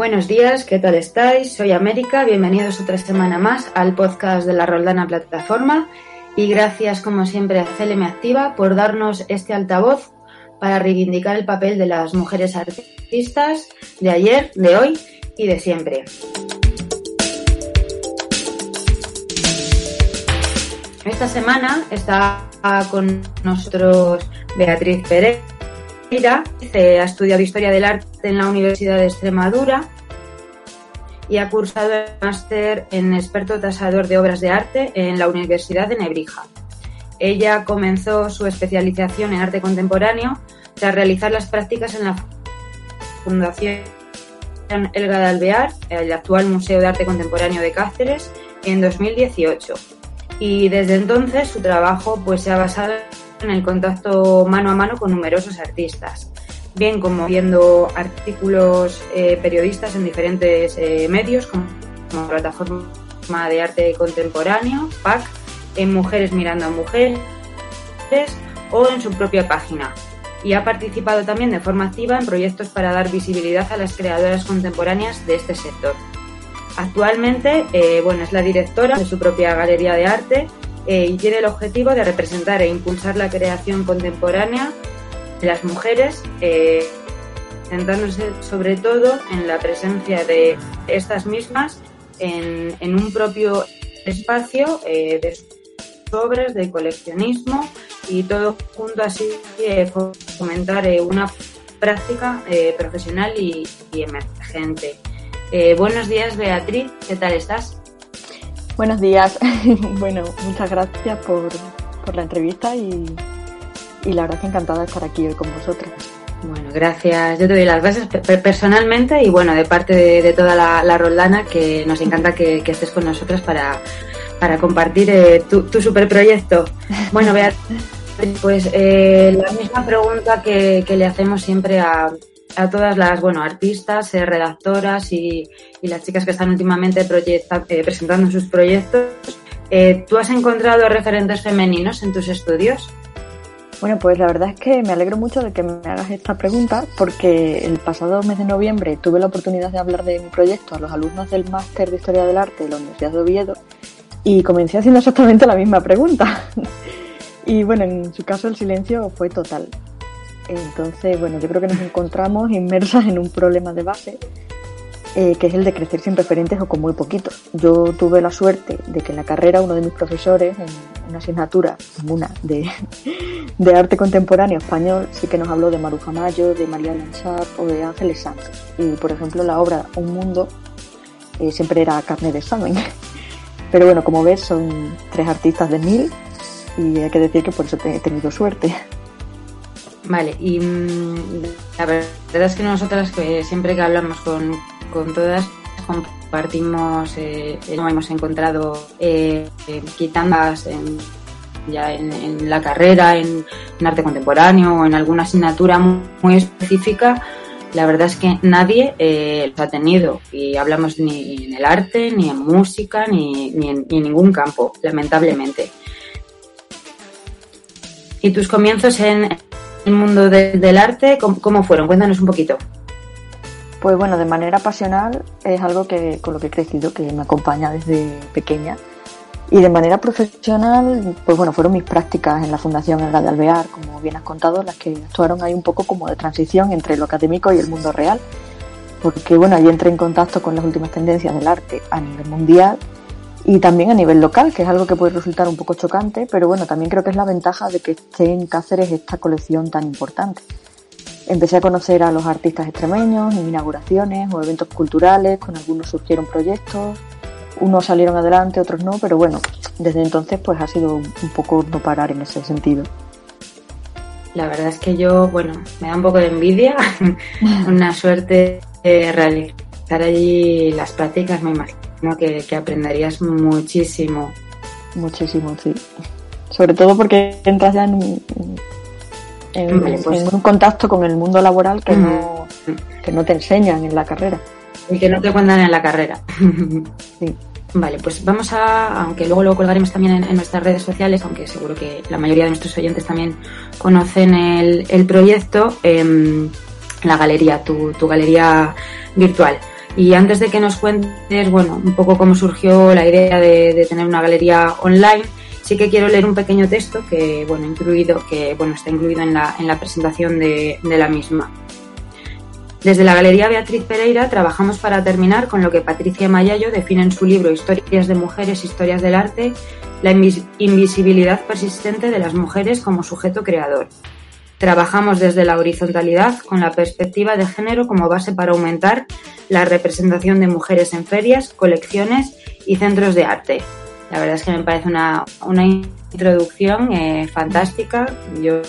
Buenos días, ¿qué tal estáis? Soy América, bienvenidos otra semana más al podcast de la Roldana Plataforma y gracias como siempre a CLM Activa por darnos este altavoz para reivindicar el papel de las mujeres artistas de ayer, de hoy y de siempre. Esta semana está con nosotros Beatriz Pereira, ha estudiado Historia del Arte en la Universidad de Extremadura y ha cursado el máster en experto tasador de obras de arte en la Universidad de Nebrija. Ella comenzó su especialización en arte contemporáneo tras realizar las prácticas en la Fundación Elga de Alvear, el actual Museo de Arte Contemporáneo de Cáceres, en 2018. Y desde entonces su trabajo pues, se ha basado en el contacto mano a mano con numerosos artistas, bien como viendo artículos eh, periodistas en diferentes eh, medios, como, plataforma de arte contemporáneo, PAC, en Mujeres Mirando a Mujeres o en su propia página. Y ha participado también de forma activa en proyectos para dar visibilidad a las creadoras contemporáneas de este sector. Actualmente, eh, bueno, es la directora de su propia galería de arte eh, y tiene el objetivo de representar e impulsar la creación contemporánea las mujeres, eh, centrándose sobre todo en la presencia de estas mismas en, en un propio espacio eh, de obras, de coleccionismo y todo junto así eh, fomentar una práctica profesional y, y emergente. Buenos días, Beatriz, ¿qué tal estás? Buenos días. bueno, muchas gracias por, por la entrevista y, y, la verdad que encantada de estar aquí hoy con vosotros. Bueno, gracias. Yo te doy las gracias personalmente y bueno, de parte de, toda la, la, Roldana, que nos encanta que, estés con nosotras para, para compartir eh, tu, tu super proyecto. Bueno, Beatriz, pues eh, la misma pregunta que, le hacemos siempre a, a todas las bueno artistas, eh, redactoras y, y, las chicas que están últimamente eh, presentando sus proyectos. Eh, ¿Tú has encontrado referentes femeninos en tus estudios? Bueno, pues la verdad es que me alegro mucho de que me hagas esta pregunta porque el pasado mes de noviembre tuve la oportunidad de hablar de mi proyecto a los alumnos del máster de Historia del Arte de la Universidad de Oviedo y comencé haciendo exactamente la misma pregunta. y bueno, en su caso el silencio fue total. Entonces, bueno, yo creo que nos encontramos inmersas en un problema de base, eh, que es el de crecer sin referentes o con muy poquito. Yo tuve la suerte de que en la carrera uno de mis profesores, en una asignatura, una de, arte contemporáneo español, sí que nos habló de Maruja Mayo, de María Lanchar o de Ángeles Santos. Y, por ejemplo, la obra Un Mundo eh, siempre era carne de examen. Pero bueno, como ves, son tres artistas de mil y hay que decir que por eso he tenido suerte. Vale, y mmm, la verdad es que nosotras que siempre que hablamos con, con todas compartimos, eh, no hemos encontrado eh, eh, quitandas en, ya en, la carrera, en, arte contemporáneo o en alguna asignatura muy, específica, la verdad es que nadie eh, lo ha tenido y hablamos ni en el arte, ni en música, ni, en, ni en ningún campo, lamentablemente. ¿Y tus comienzos en, el mundo de, del arte, ¿cómo, ¿cómo, fueron? Cuéntanos un poquito. Pues bueno, de manera pasional es algo que con lo que he crecido, que me acompaña desde pequeña. Y de manera profesional, pues bueno, fueron mis prácticas en la Fundación Elga de Alvear, como bien has contado, las que actuaron ahí un poco como de transición entre lo académico y el mundo real. Porque bueno, ahí entré en contacto con las últimas tendencias del arte a nivel mundial y también a nivel local, que es algo que puede resultar un poco chocante, pero bueno, también creo que es la ventaja de que esté en Cáceres esta colección tan importante. Empecé a conocer a los artistas extremeños en inauguraciones o eventos culturales, con algunos surgieron proyectos, unos salieron adelante, otros no, pero bueno, desde entonces pues ha sido un poco no parar en ese sentido. La verdad es que yo, bueno, me da un poco de envidia, una suerte de realizar allí las prácticas, me imagino ¿no? que, que aprenderías muchísimo. Muchísimo, sí. Sobre todo porque entras ya en en, vale, pues... en un contacto con el mundo laboral que, no, que no te enseñan en la carrera. Y que no te cuentan en la carrera. sí. Vale, pues vamos a, aunque luego lo colgaremos también en, en, nuestras redes sociales, aunque seguro que la mayoría de nuestros oyentes también conocen el, el proyecto, eh, la galería, tu, tu galería virtual. Y antes de que nos cuentes, bueno, un poco cómo surgió la idea de, tener una galería online, sí que quiero leer un pequeño texto que, bueno, incluido, que, bueno, está incluido en la, en la presentación de, de la misma. Desde la Galería Beatriz Pereira trabajamos para terminar con lo que Patricia Mayayo define en su libro Historias de Mujeres, Historias del Arte, la invisibilidad persistente de las mujeres como sujeto creador. Trabajamos desde la horizontalidad con la perspectiva de género como base para aumentar la representación de mujeres en ferias, colecciones y centros de arte. La verdad es que me parece una, una introducción eh, fantástica. Yo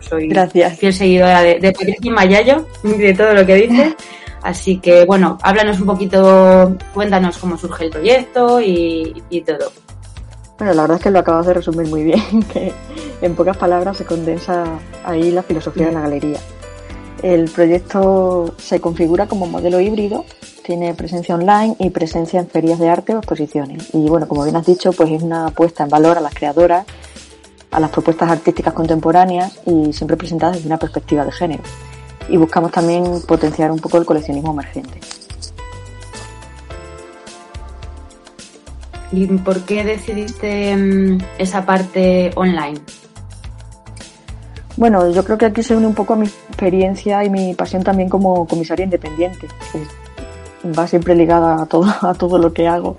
soy Gracias. fiel seguidora de, de Patricia Mayayo, de todo lo que dice. Así que, bueno, háblanos un poquito, cuéntanos cómo surge el proyecto y, y todo. Bueno, la verdad es que lo acabas de resumir muy bien, que en pocas palabras se condensa ahí la filosofía de la galería. El proyecto se configura como modelo híbrido, tiene presencia online y presencia en ferias de arte o exposiciones. Y bueno, como bien has dicho, pues es una apuesta en valor a las creadoras, a las propuestas artísticas contemporáneas y siempre presentadas desde una perspectiva de género. Y buscamos también potenciar un poco el coleccionismo emergente. ¿Y por qué decidiste mm, esa parte online? Bueno, yo creo que aquí se une un poco a mi experiencia y mi pasión también como comisaria independiente. va siempre ligada a todo, a todo lo que hago.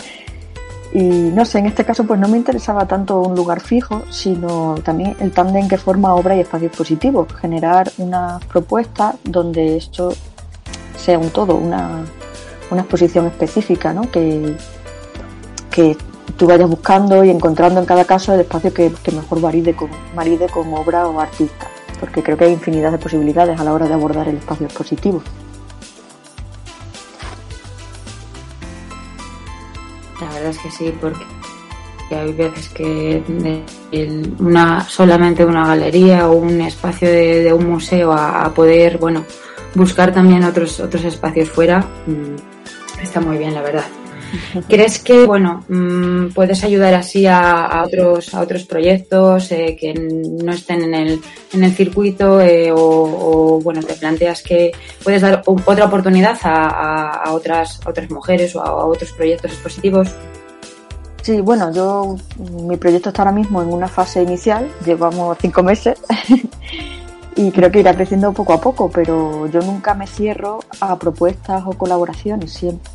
Y no sé, en este caso pues no me interesaba tanto un lugar fijo, sino también el tándem que forma obra y espacios positivos. Generar una propuesta donde esto sea un todo, una, una exposición específica, ¿no? Que, que tú vayas buscando y encontrando en cada caso el espacio que, mejor maride con, maride con obra o artista, porque creo que hay infinidad de posibilidades a la hora de abordar el espacio expositivo. La verdad es que sí, porque hay veces que una solamente una galería o un espacio de, un museo a, poder, bueno, buscar también otros otros espacios fuera mm, está muy bien, la verdad. ¿Crees que, bueno, mm, puedes ayudar así a, otros a otros proyectos eh, que no estén en el, en el circuito eh, o, bueno, te planteas que puedes dar otra oportunidad a, otras otras mujeres o a, otros proyectos expositivos? Sí, bueno, yo mi proyecto está ahora mismo en una fase inicial, llevamos cinco meses y creo que irá creciendo poco a poco, pero yo nunca me cierro a propuestas o colaboraciones, siempre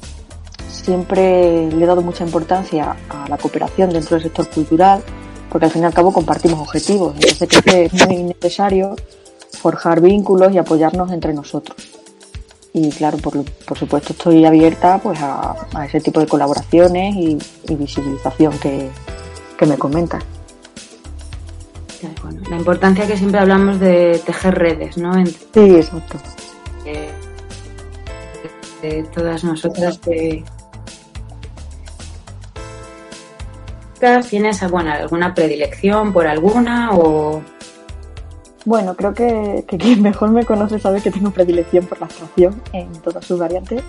siempre le he dado mucha importancia a la cooperación dentro del sector cultural, porque al fin y al cabo compartimos objetivos. Entonces creo que es muy necesario forjar vínculos y apoyarnos entre nosotros. Y claro, por, por supuesto estoy abierta pues a, ese tipo de colaboraciones y, visibilización que, me comentas. la importancia que siempre hablamos de tejer redes, ¿no? sí, exacto. de todas nosotras que, ¿Tienes alguna predilección por alguna o...? Bueno, creo que, quien mejor me conoce sabe que tengo predilección por la abstracción en todas sus variantes.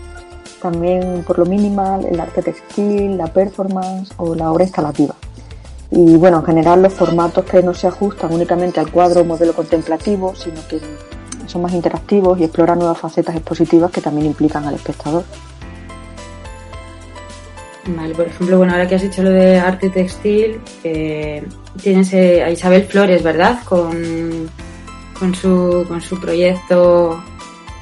También por lo minimal, el arte textil, la performance o la obra instalativa. Y bueno, en general los formatos que no se ajustan únicamente al cuadro o modelo contemplativo, sino que son más interactivos y exploran nuevas facetas expositivas que también implican al espectador. Vale, por ejemplo, bueno, ahora que has dicho lo de arte textil, eh, tienes a Isabel Flores, ¿verdad? Con, con, su, con su proyecto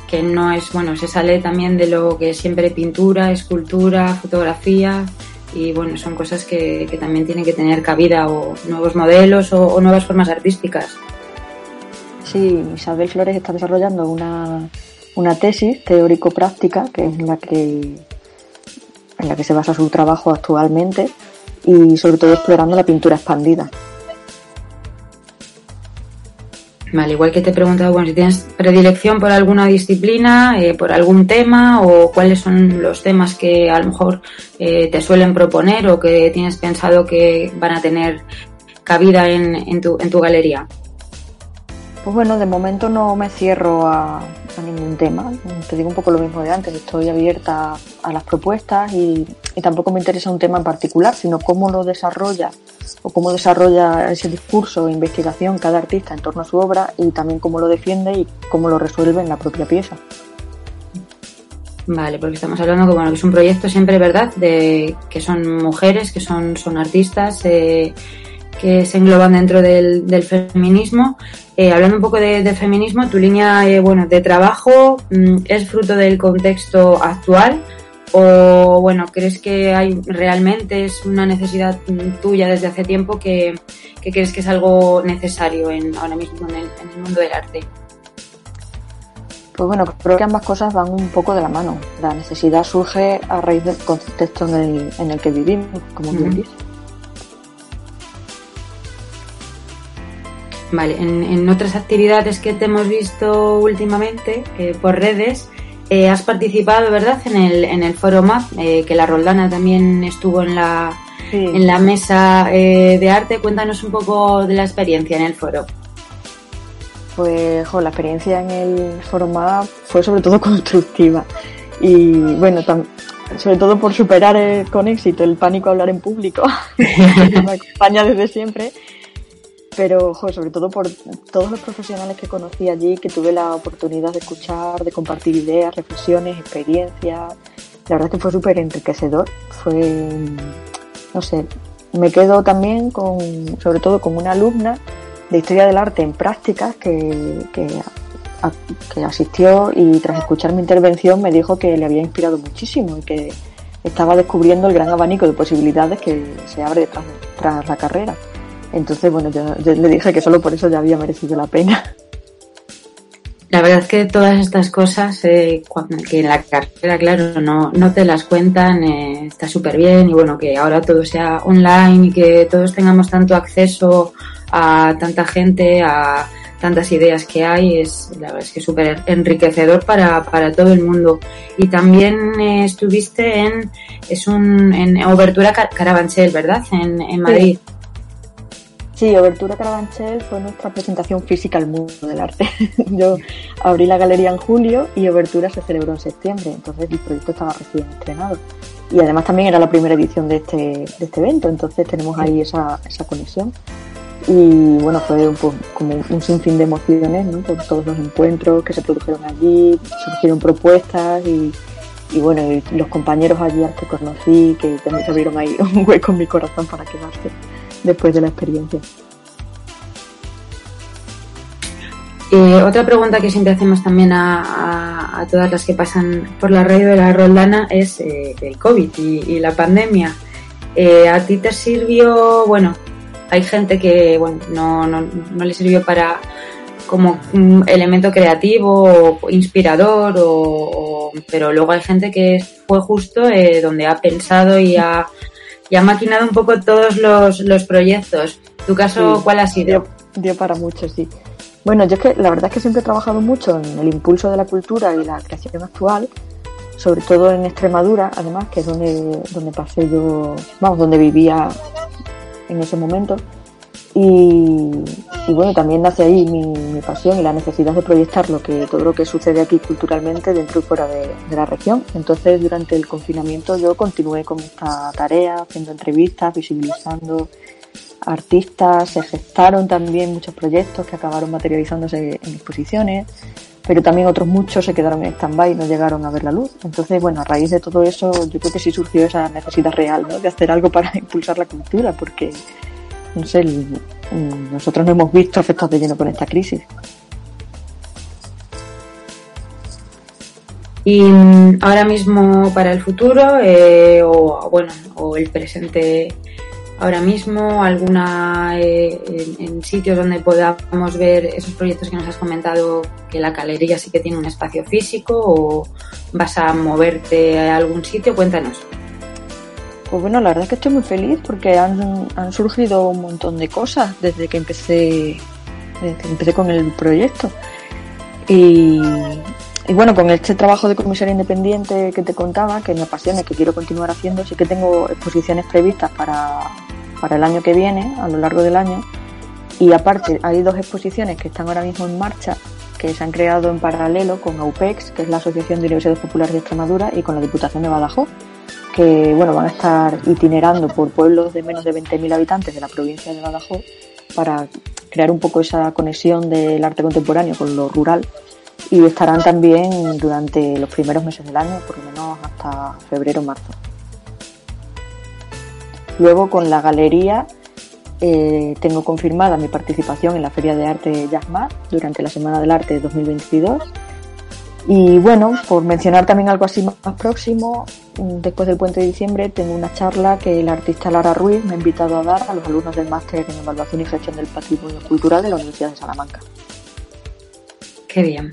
que no es, bueno, se sale también de lo que es siempre pintura, escultura, fotografía y bueno, son cosas que, que también tienen que tener cabida o nuevos modelos o, o nuevas formas artísticas. Sí, Isabel Flores está desarrollando una, una tesis teórico-práctica que es la que en la que se basa su trabajo actualmente y sobre todo explorando la pintura expandida. Vale, igual que te he preguntado, bueno, si tienes predilección por alguna disciplina, eh, por algún tema o cuáles son los temas que a lo mejor eh, te suelen proponer o que tienes pensado que van a tener cabida en, en, tu, en tu galería. Pues bueno, de momento no me cierro a, a ningún tema. Te digo un poco lo mismo de antes, estoy abierta a las propuestas y, tampoco me interesa un tema en particular, sino cómo lo desarrolla o cómo desarrolla ese discurso e investigación cada artista en torno a su obra y también cómo lo defiende y cómo lo resuelve en la propia pieza. Vale, porque estamos hablando que, bueno, que es un proyecto siempre, ¿verdad?, de que son mujeres, que son, son artistas, eh, que se engloban dentro del feminismo. Eh, hablando un poco de, de feminismo, tu línea, eh, bueno, de trabajo mm, es fruto del contexto actual o, bueno, crees que hay realmente es una necesidad mm, tuya desde hace tiempo que, que crees que es algo necesario en, ahora mismo en el, en el mundo del arte. Pues bueno, creo que ambas cosas van un poco de la mano. La necesidad surge a raíz del contexto en el, en el que vivimos, como bien Ujú. dices. Vale, en, en otras actividades que te hemos visto últimamente eh, por redes, eh, has participado, ¿verdad?, en el, en el foro MAP, eh, que la Roldana también estuvo en la, Sí. en la mesa eh, de arte. Cuéntanos un poco de la experiencia en el foro. Pues jo, la experiencia en el Foro MAP fue sobre todo constructiva. Y bueno, tam- sobre todo por superar con éxito el pánico a hablar en público, que me acompaña desde siempre. Pero sobre todo por todos los profesionales que conocí allí, que tuve la oportunidad de escuchar, de compartir ideas, reflexiones, experiencias. La verdad es que fue súper enriquecedor. Fue, no sé, me quedo también con, sobre todo con una alumna de Historia del Arte en Prácticas que, que, asistió y tras escuchar mi intervención me dijo que le había inspirado muchísimo y que estaba descubriendo el gran abanico de posibilidades que se abre tras la carrera. Entonces, bueno, yo, yo le dije que solo por eso ya había merecido la pena. La verdad es que todas estas cosas, eh, cuando- que en la carrera, claro, no, no te las cuentan, eh, está súper bien y bueno, que ahora todo sea online y que todos tengamos tanto acceso a tanta gente, a tantas ideas que hay, es la verdad es que súper enriquecedor para, para todo el mundo. Y también eh, estuviste en, es un, en Obertura Car- Carabanchel, ¿verdad? En, en Madrid. Sí, Obertura Carabanchel fue nuestra presentación física al mundo del arte. Yo abrí la galería en julio y Obertura se celebró en septiembre, entonces el proyecto estaba recién estrenado. Y además también era la primera edición de este, de este evento, entonces tenemos ahí esa, esa conexión. Y bueno, fue un po- como un sinfín de emociones, ¿no? Por todos los encuentros que se produjeron allí, surgieron propuestas y, y bueno, y los compañeros allí al que conocí, que también se abrieron ahí un hueco en mi corazón para quedarse después de la experiencia. Otra pregunta que siempre hacemos también a, todas las que pasan por la radio de la Roldana es eh, el COVID y, y la pandemia. Eh, ¿A ti te sirvió, bueno, hay gente que bueno, no, no, no le sirvió para como un elemento creativo o inspirador, o, o- pero luego hay gente que fue justo eh, donde ha pensado y ha, y ha maquinado un poco todos los, los proyectos. ¿Tu caso Sí. cuál ha sido? Dio, dio para mucho, sí. Bueno, yo es que la verdad es que siempre he trabajado mucho en el impulso de la cultura y la creación actual, sobre todo en Extremadura, además, que es donde, donde pasé yo, vamos, donde vivía en ese momento. Y, bueno, también nace ahí mi, mi pasión y la necesidad de proyectar lo que, todo lo que sucede aquí culturalmente dentro y fuera de, de la región. Entonces, durante el confinamiento yo continué con esta tarea, haciendo entrevistas, visibilizando artistas, se gestaron también muchos proyectos que acabaron materializándose en exposiciones, pero también otros muchos se quedaron en stand-by y no llegaron a ver la luz. Entonces, bueno, a raíz de todo eso, yo creo que sí surgió esa necesidad real, ¿no? De hacer algo para impulsar la cultura, porque, no sé, mm, nosotros no hemos visto afectados de lleno con esta crisis. Y mm, ahora mismo para el futuro, eh, o bueno, o el presente ahora mismo, alguna eh, en, en sitios donde podamos ver esos proyectos que nos has comentado, que la galería sí que tiene un espacio físico, o vas a moverte a algún sitio, cuéntanos. Pues bueno, la verdad es que estoy muy feliz porque han, surgido un montón de cosas desde que empecé, desde que empecé con el proyecto. Y, y bueno, con este trabajo de comisaria independiente que te contaba, que me apasiona y que quiero continuar haciendo, sí que tengo exposiciones previstas para, para el año que viene, a lo largo del año. Y aparte, hay dos exposiciones que están ahora mismo en marcha, que se han creado en paralelo con AUPEX, que es la Asociación de Universidades Populares de Extremadura, y con la Diputación de Badajoz que bueno, van a estar itinerando por pueblos de menos de 20.000 habitantes de la provincia de Badajoz para crear un poco esa conexión del arte contemporáneo con lo rural y estarán también durante los primeros meses del año, por lo menos hasta febrero marzo. Luego con la galería eh, tengo confirmada mi participación en la Feria de Arte Yasmat durante la Semana del Arte 2022. Y bueno, por mencionar también algo así más próximo, después del puente de diciembre tengo una charla que el artista Lara Ruiz me ha invitado a dar a los alumnos del máster en Evaluación y Gestión del Patrimonio Cultural de la Universidad de Salamanca. Qué bien.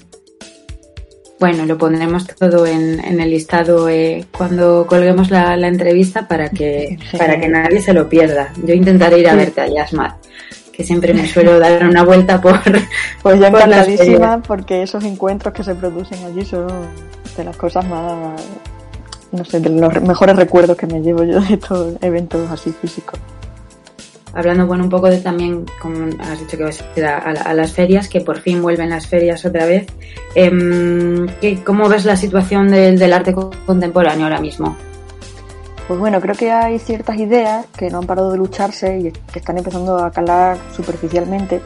Bueno, lo pondremos todo en, el listado eh, cuando colguemos la, entrevista para que, para que nadie se lo pierda. Yo intentaré ir a verte a Yasmat, que siempre me suelo dar una vuelta por. Pues ya encantadísima, porque esos encuentros que se producen allí son de las cosas más. No sé, de los mejores recuerdos que me llevo yo de estos eventos así físicos hablando bueno un poco de también, como has dicho que vas a ir a, las ferias, que por fin vuelven las ferias otra vez. Eh, ¿Cómo ves la situación del, del arte contemporáneo ahora mismo? Pues bueno, creo que hay ciertas ideas que no han parado de lucharse y que están empezando a calar superficialmente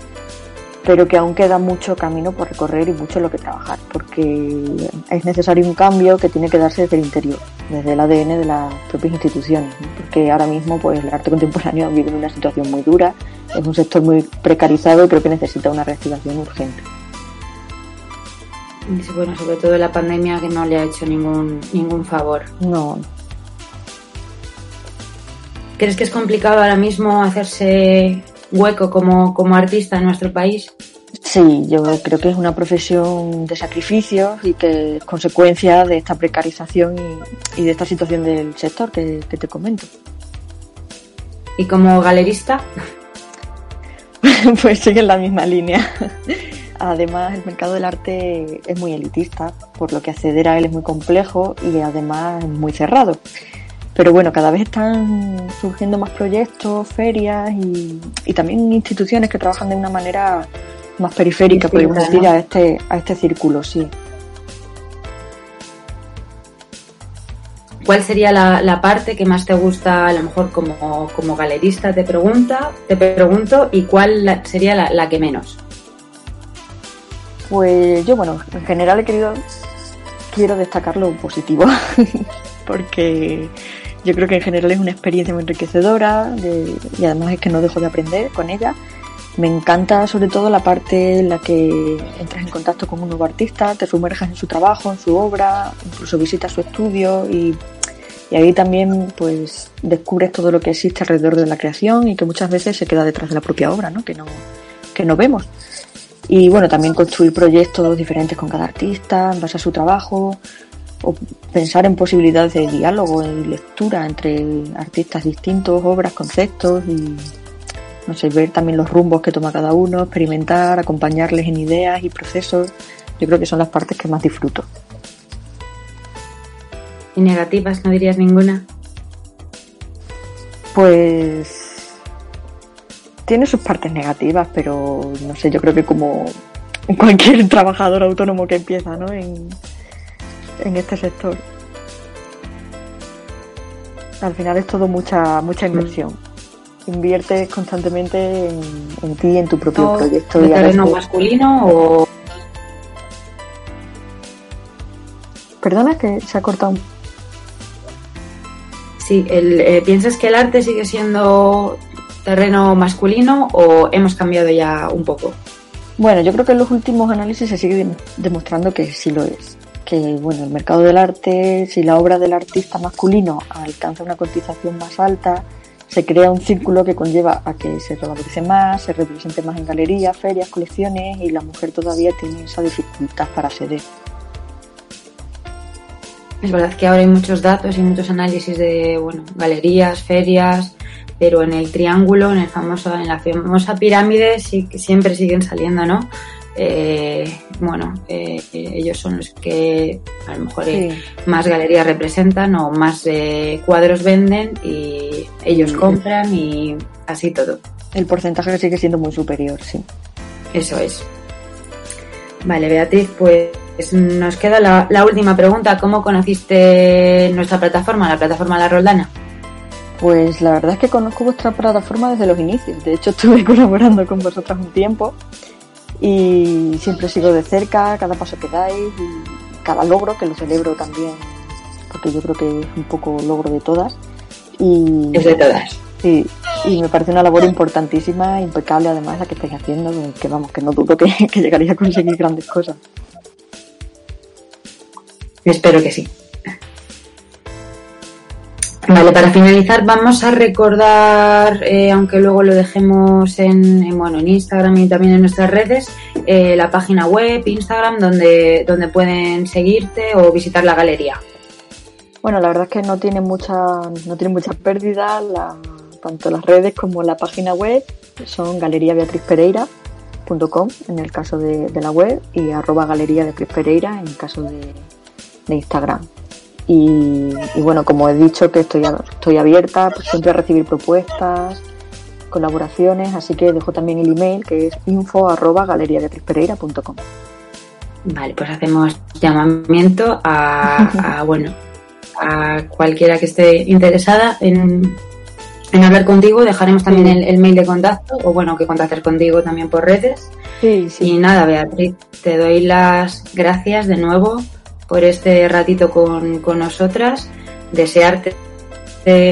pero que aún queda mucho camino por recorrer y mucho lo que trabajar, porque es necesario un cambio que tiene que darse desde el interior, desde el ADN de las propias instituciones, porque ahora mismo pues el arte contemporáneo vive en una situación muy dura, es un sector muy precarizado y creo que necesita una reactivación urgente. Bueno, sobre todo la pandemia que no le ha hecho ningún, ningún favor. No. ¿Crees que es complicado ahora mismo hacerse hueco como, como artista en nuestro país? Sí, yo creo que es una profesión de sacrificios y que es consecuencia de esta precarización y, de esta situación del sector que, te comento. ¿Y como galerista? pues sigue en la misma línea. Además, el mercado del arte es muy elitista, por lo que acceder a él es muy complejo y además muy cerrado. Pero bueno, cada vez están surgiendo más proyectos, ferias y, también instituciones que trabajan de una manera más periférica, podemos decir, a este, a este círculo, sí. ¿Cuál sería la, parte que más te gusta, a lo mejor como, como galerista te pregunta, te pregunto, y cuál sería la, la, que menos? Pues yo, bueno, en general he querido, quiero destacar lo positivo, porque yo creo que en general es una experiencia muy enriquecedora y además es que no dejo de aprender con ella. Me encanta sobre todo la parte en la que entras en contacto con un nuevo artista, te sumerjas en su trabajo, en su obra, incluso visitas su estudio y, ahí también pues descubres todo lo que existe alrededor de la creación y que muchas veces se queda detrás de la propia obra, ¿no? Que no, que no vemos. Y bueno, también construir proyectos diferentes con cada artista en base a su trabajo, o pensar en posibilidades de diálogo y lectura entre artistas distintos, obras, conceptos y no sé, ver también los rumbos que toma cada uno, experimentar, acompañarles en ideas y procesos. Yo creo que son las partes que más disfruto. ¿Y negativas no dirías ninguna? Pues tiene sus partes negativas, pero no sé, yo creo que como cualquier trabajador autónomo que empieza, ¿no? En, en este sector. Al final es todo mucha mucha inversión. Inviertes constantemente en, ti, en tu propio proyecto. ¿De terreno masculino o...? Perdona que se ha cortado un... Sí, el, eh, ¿piensas que el arte sigue siendo terreno masculino o hemos cambiado ya un poco? Bueno, yo creo que en los últimos análisis se sigue demostrando que sí lo es bueno, el mercado del arte, si la obra del artista masculino alcanza una cotización más alta, se crea un círculo que conlleva a que se revalorice más, se represente más en galerías, ferias, colecciones y la mujer todavía tiene esa dificultad para acceder. Es verdad que ahora hay muchos datos y muchos análisis de bueno, galerías, ferias, pero en el triángulo, en el famoso, en la famosa pirámide sí siempre siguen saliendo, ¿no? Eh, bueno, eh, ellos son los que a lo mejor eh, más galerías representan o más eh, cuadros venden y ellos compran y así todo. El porcentaje sigue siendo muy superior, sí. Eso es. Vale, Beatriz, pues nos queda la, la última pregunta. ¿Cómo conociste nuestra plataforma, la plataforma La Roldana? Pues la verdad es que conozco vuestra plataforma desde los inicios. De hecho, estuve colaborando con vosotras un tiempo y siempre sigo de cerca cada paso que dais y cada logro que lo celebro también porque yo creo que es un poco logro de todas. Y es de todas. Sí y me parece una labor importantísima impecable además la que estáis haciendo que vamos que no dudo que, que llegaría a conseguir grandes cosas. Espero que sí Vale, para finalizar vamos a recordar, eh, aunque luego lo dejemos en, bueno, en Instagram y también en nuestras redes, eh, la página web, Instagram, donde, donde pueden seguirte o visitar la galería. Bueno, la verdad es que no tiene mucha, no tiene mucha pérdida, la, tanto las redes como la página web son galeriabeatrizpereira.com en el caso de, la web y arroba galería Beatriz Pereira en el caso de, de Instagram. Y, bueno, como he dicho que estoy, estoy abierta pues, siempre a recibir propuestas, colaboraciones, así que dejo también el email que es info arroba Vale, pues hacemos llamamiento a, bueno a cualquiera que esté interesada en, en hablar contigo. Dejaremos también el, mail de contacto o bueno que contactar contigo también por redes. Sí, sí. Y nada, Beatriz, te doy las gracias de nuevo por este ratito con, con nosotras. Desearte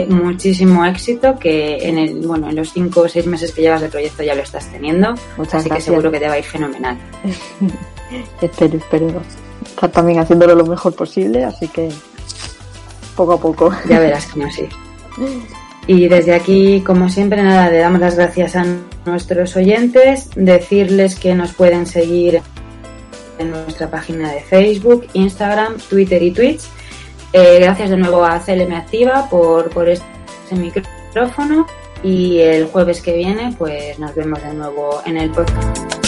muchísimo éxito que en el bueno en los cinco o seis meses que llevas de proyecto ya lo estás teniendo. Muchas así que seguro que te va a ir fenomenal. Espero espero estar también haciéndolo lo mejor posible así que poco a poco. Ya verás que no sí. Y desde aquí como siempre nada le damos las gracias a nuestros oyentes decirles que nos pueden seguir en nuestra página de Facebook, Instagram, Twitter y Twitch. Eh, gracias de nuevo a CLM Activa por, por este micrófono y el jueves que viene pues nos vemos de nuevo en el podcast.